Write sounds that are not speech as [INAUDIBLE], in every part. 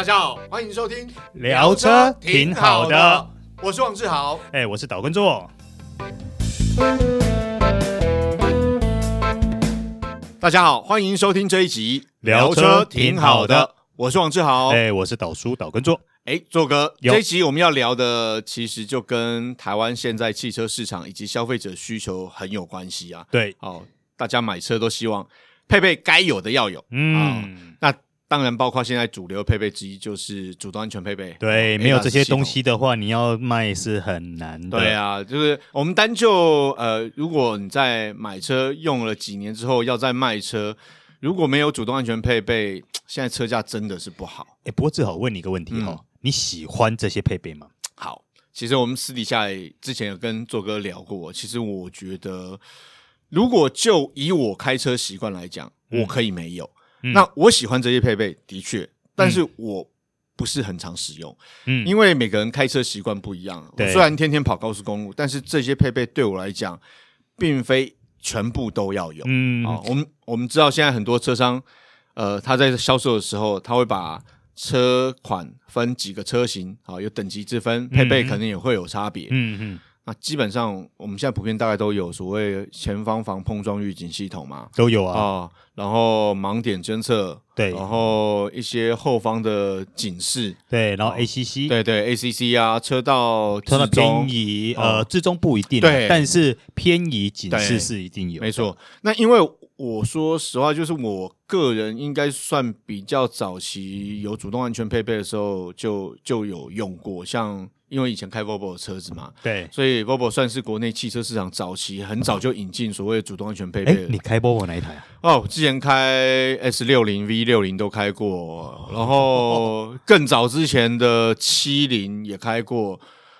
大家好，欢迎收听聊车挺好的，我是王志豪，哎，我是岛根座。大家好，欢迎收听这一集聊车挺好的，我是王志豪，哎，我是岛叔岛根座。哎，座哥，这一集我们要聊的其实就跟台湾现在汽车市场以及消费者需求很有关系啊。对，哦，大家买车都希望配备该有的要有，嗯，哦、那。当然，包括现在主流配备之一就是主动安全配备。对，没有这些东西的话，你要卖是很难的。对啊，就是我们单就呃，如果你在买车用了几年之后要再卖车，如果没有主动安全配备，[TSK] 现在车价真的是不好。哎，不过志豪问你一个问题哈、哦嗯，你喜欢这些配备吗？好，其实我们私底下之前有跟作哥聊过，其实我觉得，如果就以我开车习惯来讲，我可以没有。嗯嗯、那我喜欢这些配备，的确，但是我不是很常使用，嗯，因为每个人开车习惯不一样。我虽然天天跑高速公路，但是这些配备对我来讲，并非全部都要有。嗯，啊，我们我们知道现在很多车商，呃，他在销售的时候，他会把车款分几个车型，啊，有等级之分，配备可能也会有差别。嗯嗯。那基本上，我们现在普遍大概都有所谓前方防碰撞预警系统嘛，都有啊。哦、然后盲点侦测，对，然后一些后方的警示，对，然后 ACC，对对 ACC 啊，车道车道偏移，呃，置中不一定，对，但是偏移警示是一定有，没错。那因为我说实话，就是我个人应该算比较早期有主动安全配备的时候就就有用过，像。因为以前开 Volvo 的车子嘛，对，所以 Volvo 算是国内汽车市场早期很早就引进所谓的主动安全配备。你开 Volvo 哪一台啊？[LAUGHS] 哦，之前开 S 六零、V 六零都开过，然后 [LAUGHS] 更早之前的七零也开过，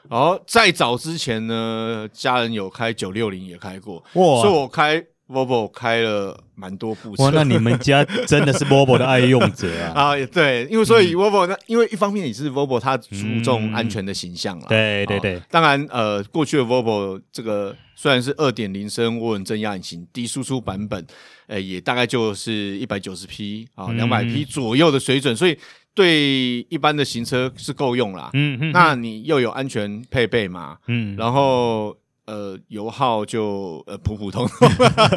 然后再早之前呢，家人有开九六零也开过，哇，所以我开。Volvo 开了蛮多部车，哇，那你们家真的是 [LAUGHS] Volvo 的爱用者啊！啊，对，因为所以 Volvo 那、嗯，因为一方面也是 Volvo 它注重安全的形象了、嗯，对对对。当然，呃，过去的 Volvo 这个虽然是二点零升涡轮增压引擎低输出版本，呃，也大概就是一百九十匹啊，两百匹左右的水准，所以对一般的行车是够用啦。嗯嗯。那你又有安全配备嘛？嗯，然后。呃，油耗就呃普普通通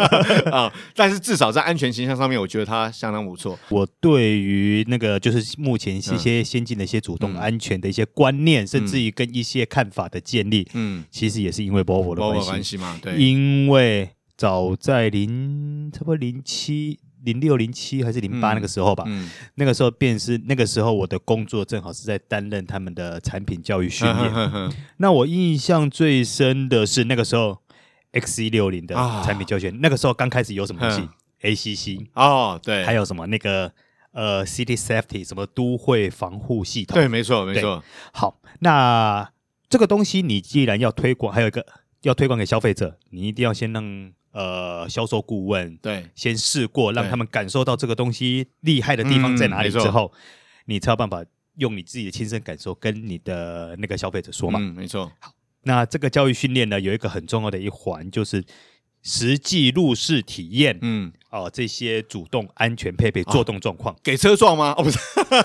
[LAUGHS] 啊，但是至少在安全形象上面，我觉得它相当不错。我对于那个就是目前一些先进的一些主动安全的一些观念，嗯、甚至于跟一些看法的建立，嗯，其实也是因为 Volvo 的，关系嘛，对，因为早在零差不多零七。零六零七还是零八那个时候吧，嗯。嗯，那个时候便是那个时候我的工作正好是在担任他们的产品教育训练。呵呵呵，那我印象最深的是那个时候 XC 六零的产品教学，啊，那个时候刚开始有什么东西？ACC 哦，对，还有什么？那个呃 City Safety 什么都会防护系统，对，没错没错。好，那这个东西你既然要推广，还有一个要推广给消费者，你一定要先让。呃，销售顾问对，先试过，让他们感受到这个东西厉害的地方在哪里之后，嗯、你才有办法用你自己的亲身感受跟你的那个消费者说嘛。嗯，没错。好，那这个教育训练呢，有一个很重要的一环，就是实际路试体验。嗯，哦，这些主动安全配备作动状况，给车撞吗？哦，不是，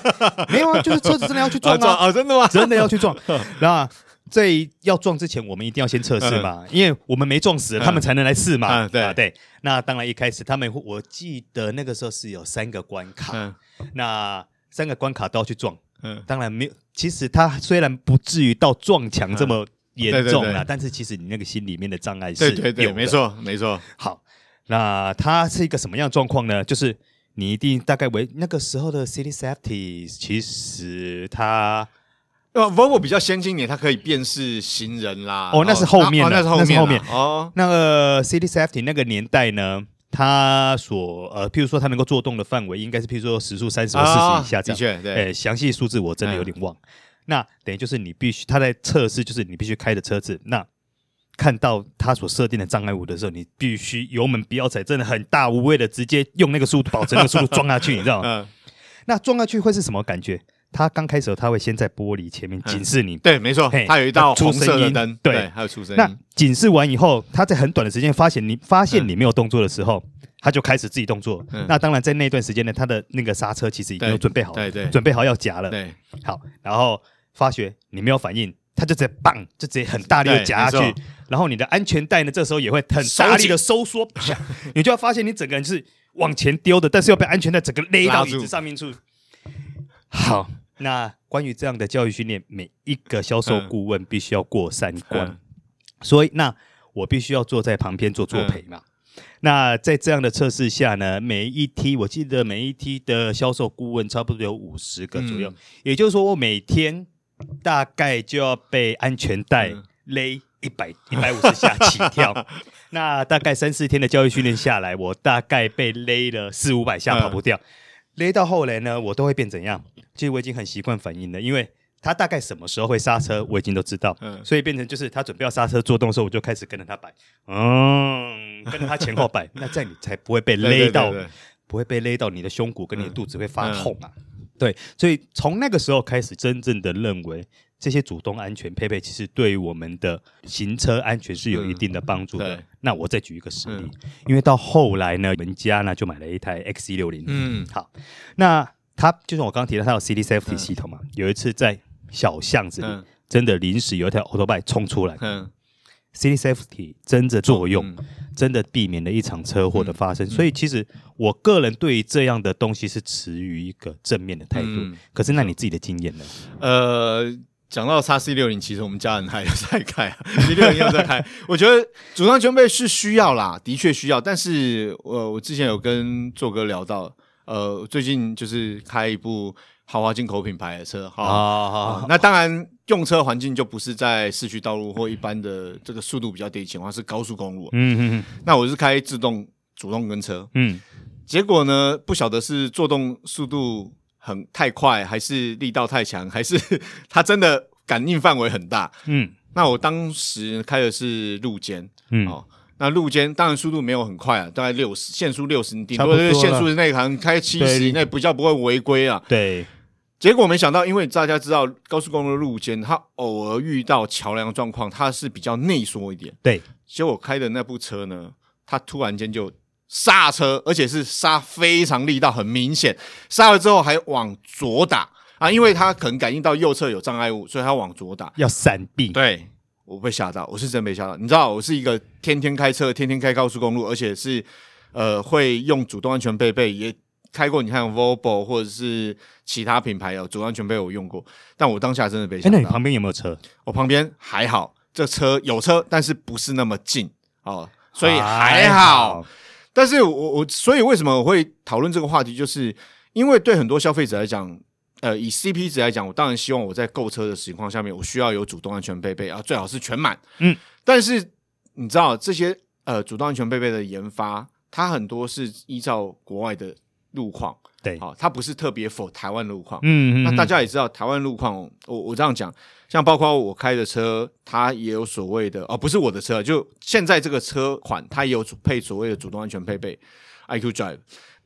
[LAUGHS] 没有啊，就是车子真的要去撞啊，[LAUGHS] 啊，真的吗？真的要去撞，[LAUGHS] 那。在要撞之前，我们一定要先测试嘛，因为我们没撞死，他们才能来试嘛。嗯、对、啊、对。那当然一开始他们，我记得那个时候是有三个关卡，嗯、那三个关卡都要去撞。嗯，当然没有。其实他虽然不至于到撞墙这么严重啦，但是其实你那个心里面的障碍是。对对对，没错没错。好，那它是一个什么样的状况呢？就是你一定大概为那个时候的 City Safety，其实它。呃，Volvo 比较先进一点，它可以辨识行人啦。哦，那是后面，哦，那是后面，是后面哦。那个 City Safety 那个年代呢，它所呃，譬如说它能够做动的范围，应该是譬如说时速三十或四十以下这样。的确，对。哎，详细数字我真的有点忘。嗯、那等于就是你必须，它在测试，就是你必须开的车子，那看到它所设定的障碍物的时候，你必须油门不要踩，真的很大无畏的直接用那个速度，保持那个速度撞下去，你知道吗？[LAUGHS] 嗯。那撞下去会是什么感觉？它刚开始时候，它会先在玻璃前面警示你。嗯、对，没错，它有一道红色的灯，对，还有出声音。那警示完以后，它在很短的时间发现你发现你没有动作的时候，他就开始自己动作。嗯、那当然，在那段时间呢，他的那个刹车其实已经准备好了，对对，准备好要夹了。对，好，然后发觉你没有反应，他就直接棒，就直接很大力的夹下去。然后你的安全带呢，这时候也会很大力的收缩，你就要发现你整个人是往前丢的，但是又被安全带整个勒到椅子上面去。好，那关于这样的教育训练，每一个销售顾问必须要过三关，嗯、所以那我必须要坐在旁边做作陪嘛。嗯、那在这样的测试下呢，每一梯我记得每一梯的销售顾问差不多有五十个左右，嗯、也就是说我每天大概就要被安全带勒一百一百五十下起跳。那大概三四天的教育训练下来，我大概被勒了四五百下跑不掉。嗯勒到后来呢，我都会变怎样？其实我已经很习惯反应了，因为他大概什么时候会刹车，我已经都知道。嗯，所以变成就是他准备要刹车做动的时候，我就开始跟着他摆，嗯，跟着他前后摆，[LAUGHS] 那这样你才不会被勒到，对对对对，不会被勒到你的胸骨跟你的肚子会发痛啊。对，所以从那个时候开始，真正的认为。这些主动安全配备，其实对于我们的行车安全是有一定的帮助的。那我再举一个实例，嗯、因为到后来呢，我们家呢就买了一台 X 一六零。嗯，好，那它就像我刚刚提到，他有 City Safety 系统嘛。嗯、有一次在小巷子里，嗯、真的临时有一条 Autobike 冲出来。嗯。City Safety 真的作用，嗯、真的避免了一场车祸的发生。嗯、所以，其实我个人对于这样的东西是持于一个正面的态度。嗯、可是，那你自己的经验呢？呃。讲到叉 C 六零其实我们家人还有在开，[LAUGHS] C 六零又在开。我觉得主动安全配备是需要啦，的确需要。但是，呃，我之前有跟做哥聊到，呃，最近就是开一部豪华进口品牌的车，哈、那当然用车环境就不是在市区道路或一般的这个速度比较低的情况，是高速公路。嗯嗯嗯。那我是开自动主动跟车，嗯，结果呢，不晓得是做动速度。很太快，还是力道太强，[LAUGHS] 还是它真的感应范围很大？嗯，那我当时开的是路肩，嗯，哦，那路肩当然速度没有很快啊，大概六十，限速六十，顶多就是限速内行开七十以内比较不会违规啊。对，结果没想到，因为大家知道高速公路路肩，它偶尔遇到桥梁状况，它是比较内缩一点。对，结果我开的那部车呢，它突然间就。刹车，而且是刹非常力道很明显，刹了之后还往左打啊，因为它可能感应到右侧有障碍物，所以它往左打，要闪避。对，我被吓到，我是真被吓到。你知道，我是一个天天开车、天天开高速公路，而且是呃会用主动安全配备，也开过。你看 Volvo 或者是其他品牌有主动安全配备我用过，但我当下真的被吓到。那你旁边有没有车？我旁边还好，这车有车，但是不是那么近哦，所以还好。但是我我所以为什么我会讨论这个话题，就是因为对很多消费者来讲，呃，以 CP 值来讲，我当然希望我在购车的情况下面，我需要有主动安全配备啊，最好是全满。嗯，但是你知道这些呃主动安全配备的研发，它很多是依照国外的路况。对，好，它不是特别 for 台湾路况。嗯，嗯嗯。那大家也知道，台湾路况，我我这样讲，像包括我开的车，它也有所谓的，哦，不是我的车，就现在这个车款，它也有配所谓的主动安全配备，IQ Drive。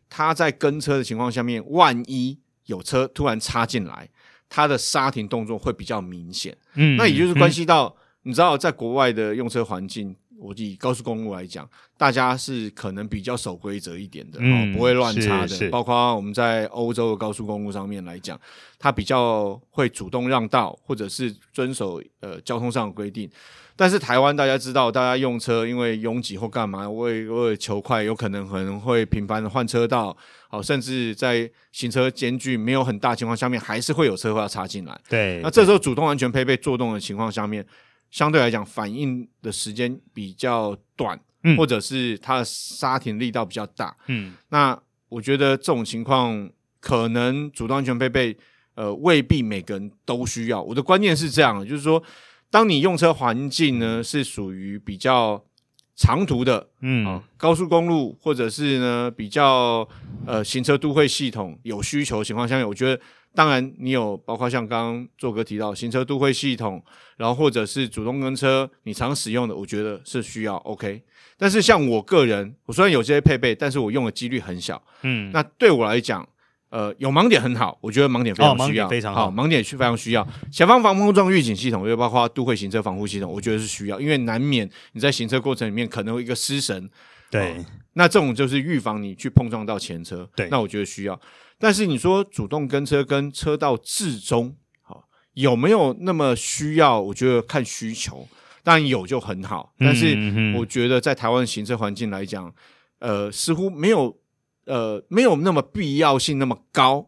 它在跟车的情况下面，万一有车突然插进来，它的刹停动作会比较明显。嗯，嗯，那也就是关系到，嗯、你知道，在国外的用车环境。我以高速公路来讲，大家是可能比较守规则一点的，嗯、不会乱插的。包括我们在欧洲的高速公路上面来讲，它比较会主动让道，或者是遵守呃交通上的规定。但是台湾大家知道，大家用车因为拥挤或干嘛，为为了求快，有可能可能会频繁的换车道，好，甚至在行车间距没有很大情况下面，还是会有车会要插进来。对，那这时候主动安全配备作动的情况下面。相对来讲，反应的时间比较短，嗯、或者是它的刹停力道比较大。嗯，那我觉得这种情况可能主动安全配备，呃，未必每个人都需要。我的观念是这样的，就是说，当你用车环境呢是属于比较长途的，嗯、啊，高速公路或者是呢比较呃行车都会系统有需求的情况下面，我觉得。当然，你有包括像刚刚做哥提到行车都会系统，然后或者是主动跟车，你常使用的，我觉得是需要 OK。但是像我个人，我虽然有这些配备，但是我用的几率很小。嗯，那对我来讲，呃，有盲点很好，我觉得盲点非常需要，哦、盲非常好，好，盲点是非常需要。前方防碰撞预警系统，又包括都会行车防护系统，我觉得是需要，因为难免你在行车过程里面可能会一个失神。对、哦，那这种就是预防你去碰撞到前车。对，那我觉得需要。但是你说主动跟车跟车道置中，好、哦、有没有那么需要？我觉得看需求，当然有就很好。但是我觉得在台湾行车环境来讲，呃，似乎没有呃没有那么必要性那么高。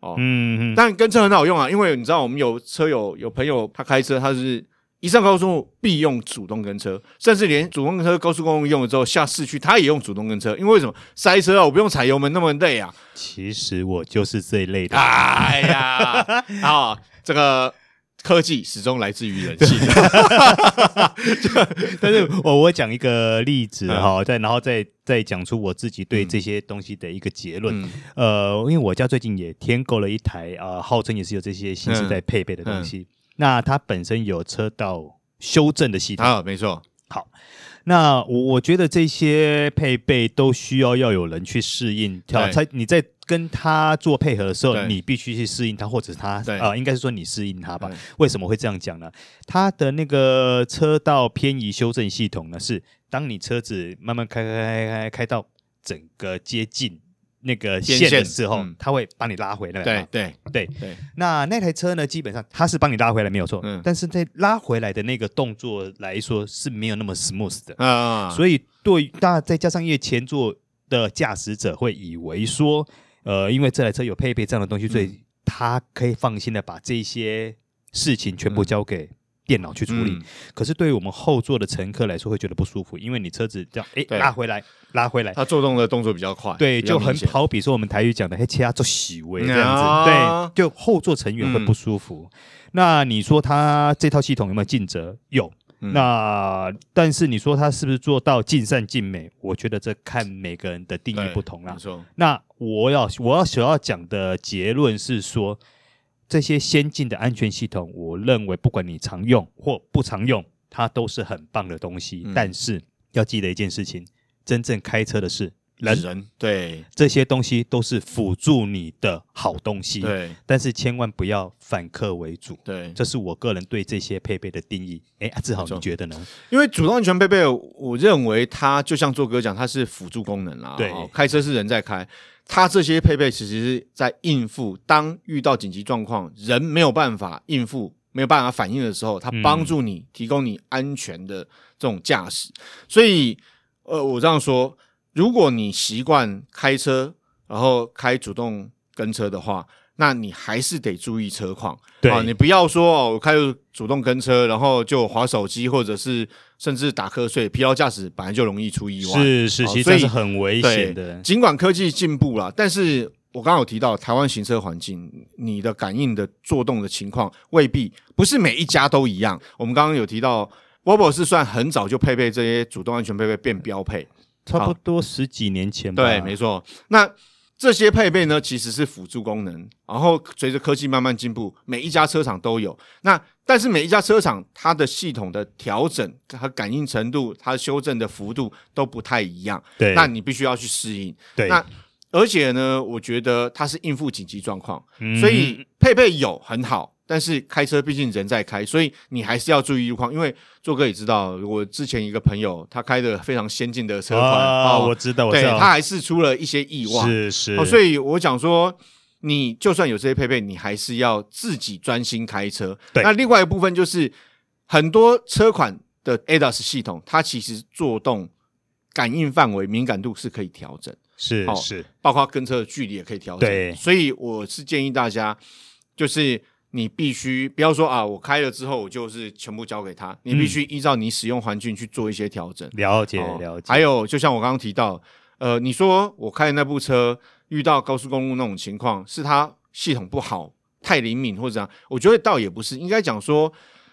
哦，嗯嗯，但跟车很好用啊，因为你知道我们有车友有朋友他开车，他是一上高速路必用主动跟车，甚至连主动跟车高速公路用了之后下市区他也用主动跟车，因为为什么塞车啊？我不用踩油门那么累啊。其实我就是这一类的。哎呀，啊，这个。科技始终来自于人性，[LAUGHS] 但是我我讲一个例子哈，再然后再再讲出我自己对这些东西的一个结论。嗯、呃，因为我家最近也添购了一台啊、呃，号称也是有这些新时代配备的东西。那它本身有车道修正的系统。啊，没错。好，那我我觉得这些配备都需要要有人去适应，才你在。跟他做配合的时候，你必须去适应他，或者是他啊、呃，应该是说你适应他吧？为什么会这样讲呢？他的那个车道偏移修正系统呢，是当你车子慢慢开开开开开到整个接近那个线的时候，他、嗯、会帮你拉回来。对对对对。那那台车呢，基本上它是帮你拉回来没有错，嗯、但是在拉回来的那个动作来说是没有那么 smooth 的啊。所以对大再加上因为前座的驾驶者会以为说。呃，因为这台车有配备这样的东西，所以他可以放心的把这些事情全部交给电脑去处理。嗯、可是对于我们后座的乘客来说，会觉得不舒服，因为你车子这样，哎，拉回来，拉回来，它做动的动作比较快，对，就很好比说我们台语讲的“嘿，切啊做洗微”这样子，啊、对，就后座成员会不舒服。嗯、那你说他这套系统有没有尽责？有。那但是你说他是不是做到尽善尽美？我觉得这看每个人的定义不同啦。那我要我要所要讲的结论是说，这些先进的安全系统，我认为不管你常用或不常用，它都是很棒的东西。嗯、但是要记得一件事情，真正开车的是。人，人对这些东西都是辅助你的好东西，对，但是千万不要反客为主，对，这是我个人对这些配备的定义。哎，志豪，你觉得呢？因为主动安全配备，我认为它就像做哥讲，它是辅助功能啦。对，开车是人在开，它这些配备其实是在应付当遇到紧急状况，人没有办法应付、没有办法反应的时候，它帮助你提供你安全的这种驾驶。所以，呃，我这样说。如果你习惯开车，然后开主动跟车的话，那你还是得注意车况。对啊，你不要说哦，我开始主动跟车，然后就滑手机，或者是甚至打瞌睡，疲劳驾驶本来就容易出意外。是是，其实这是很危险的。尽管科技进步了，但是我刚刚有提到台湾行车环境，你的感应的作动的情况未必不是每一家都一样。我们刚刚有提到，Volvo 是算很早就配备这些主动安全配备变标配。差不多十几年前吧。对，没错。那这些配备呢，其实是辅助功能。然后随着科技慢慢进步，每一家车厂都有。那但是每一家车厂它的系统的调整和感应程度，它修正的幅度都不太一样。对，那你必须要去适应。对，那而且呢，我觉得它是应付紧急状况，嗯、所以配备有很好。但是开车毕竟人在开，所以你还是要注意路况。因为做哥也知道，我之前一个朋友他开的非常先进的车款啊，我知道，对，我知道，他还是出了一些意外，是是、哦。所以我讲说，你就算有这些配备，你还是要自己专心开车。对，那另外一部分就是很多车款的 ADAS 系统，它其实作动感应范围敏感度是可以调整，是是、哦，包括跟车的距离也可以调整。对，所以我是建议大家就是。你必须不要说啊，我开了之后我就是全部交给他。你必须依照你使用环境去做一些调整。了解、嗯、了解。还有，就像我刚刚提到，呃，你说我开的那部车遇到高速公路那种情况，是它系统不好、太灵敏或者怎样？我觉得倒也不是，应该讲说，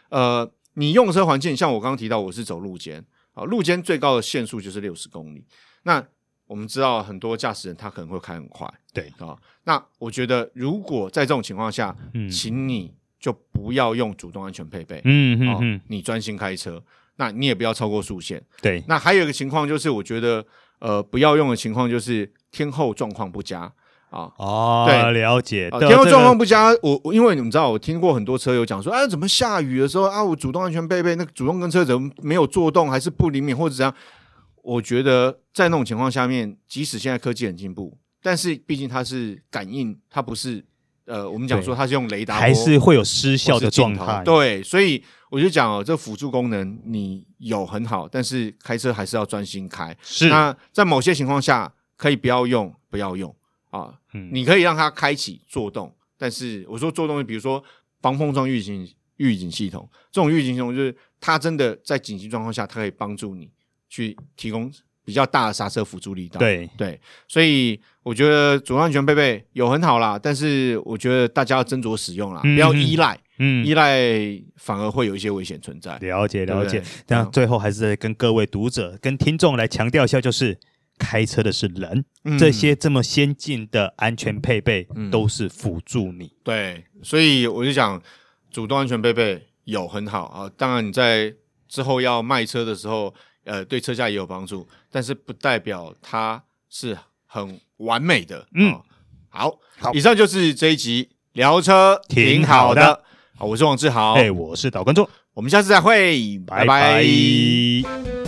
呃，你用车环境，像我刚刚提到，我是走路肩啊，路肩最高的限速就是六十公里。那我们知道很多驾驶人他可能会开很快，对啊。那我觉得如果在这种情况下，嗯，请你就不要用主动安全配备，嗯嗯嗯，你专心开车，那你也不要超过速限，对。那还有一个情况就是，我觉得呃不要用的情况就是天候状况不佳啊。哦，对，了解。天候状况不佳，我我因为你们知道，我听过很多车友讲说，啊，怎么下雨的时候啊，我主动安全配备，那个主动跟车怎么没有作动，还是不灵敏或者怎样？我觉得在那种情况下面，即使现在科技很进步，但是毕竟它是感应，它不是呃，我们讲说它是用雷达，还是会有失效的状态。对，所以我就讲哦，这辅助功能你有很好，但是开车还是要专心开。是，那在某些情况下可以不要用，不要用啊。嗯，你可以让它开启做动，但是我说作动，比如说防碰撞预警预警系统，这种预警系统就是它真的在紧急状况下，它可以帮助你。去提供比较大的刹车辅助力道，对。对，所以我觉得主动安全配备有很好啦，但是我觉得大家要斟酌使用啦，嗯、不要依赖，嗯，依赖反而会有一些危险存在。了解了解，那最后还是跟各位读者、跟听众来强调一下，就是开车的是人，嗯、这些这么先进的安全配备都是辅助你。对，所以我就讲主动安全配备有很好啊，当然你在之后要卖车的时候。呃，对车价也有帮助，但是不代表它是很完美的。嗯，哦、好，好，以上就是这一集聊车，挺好的。好，的好，我是王志豪，哎，我是导观众，我们下次再会，拜拜。拜拜。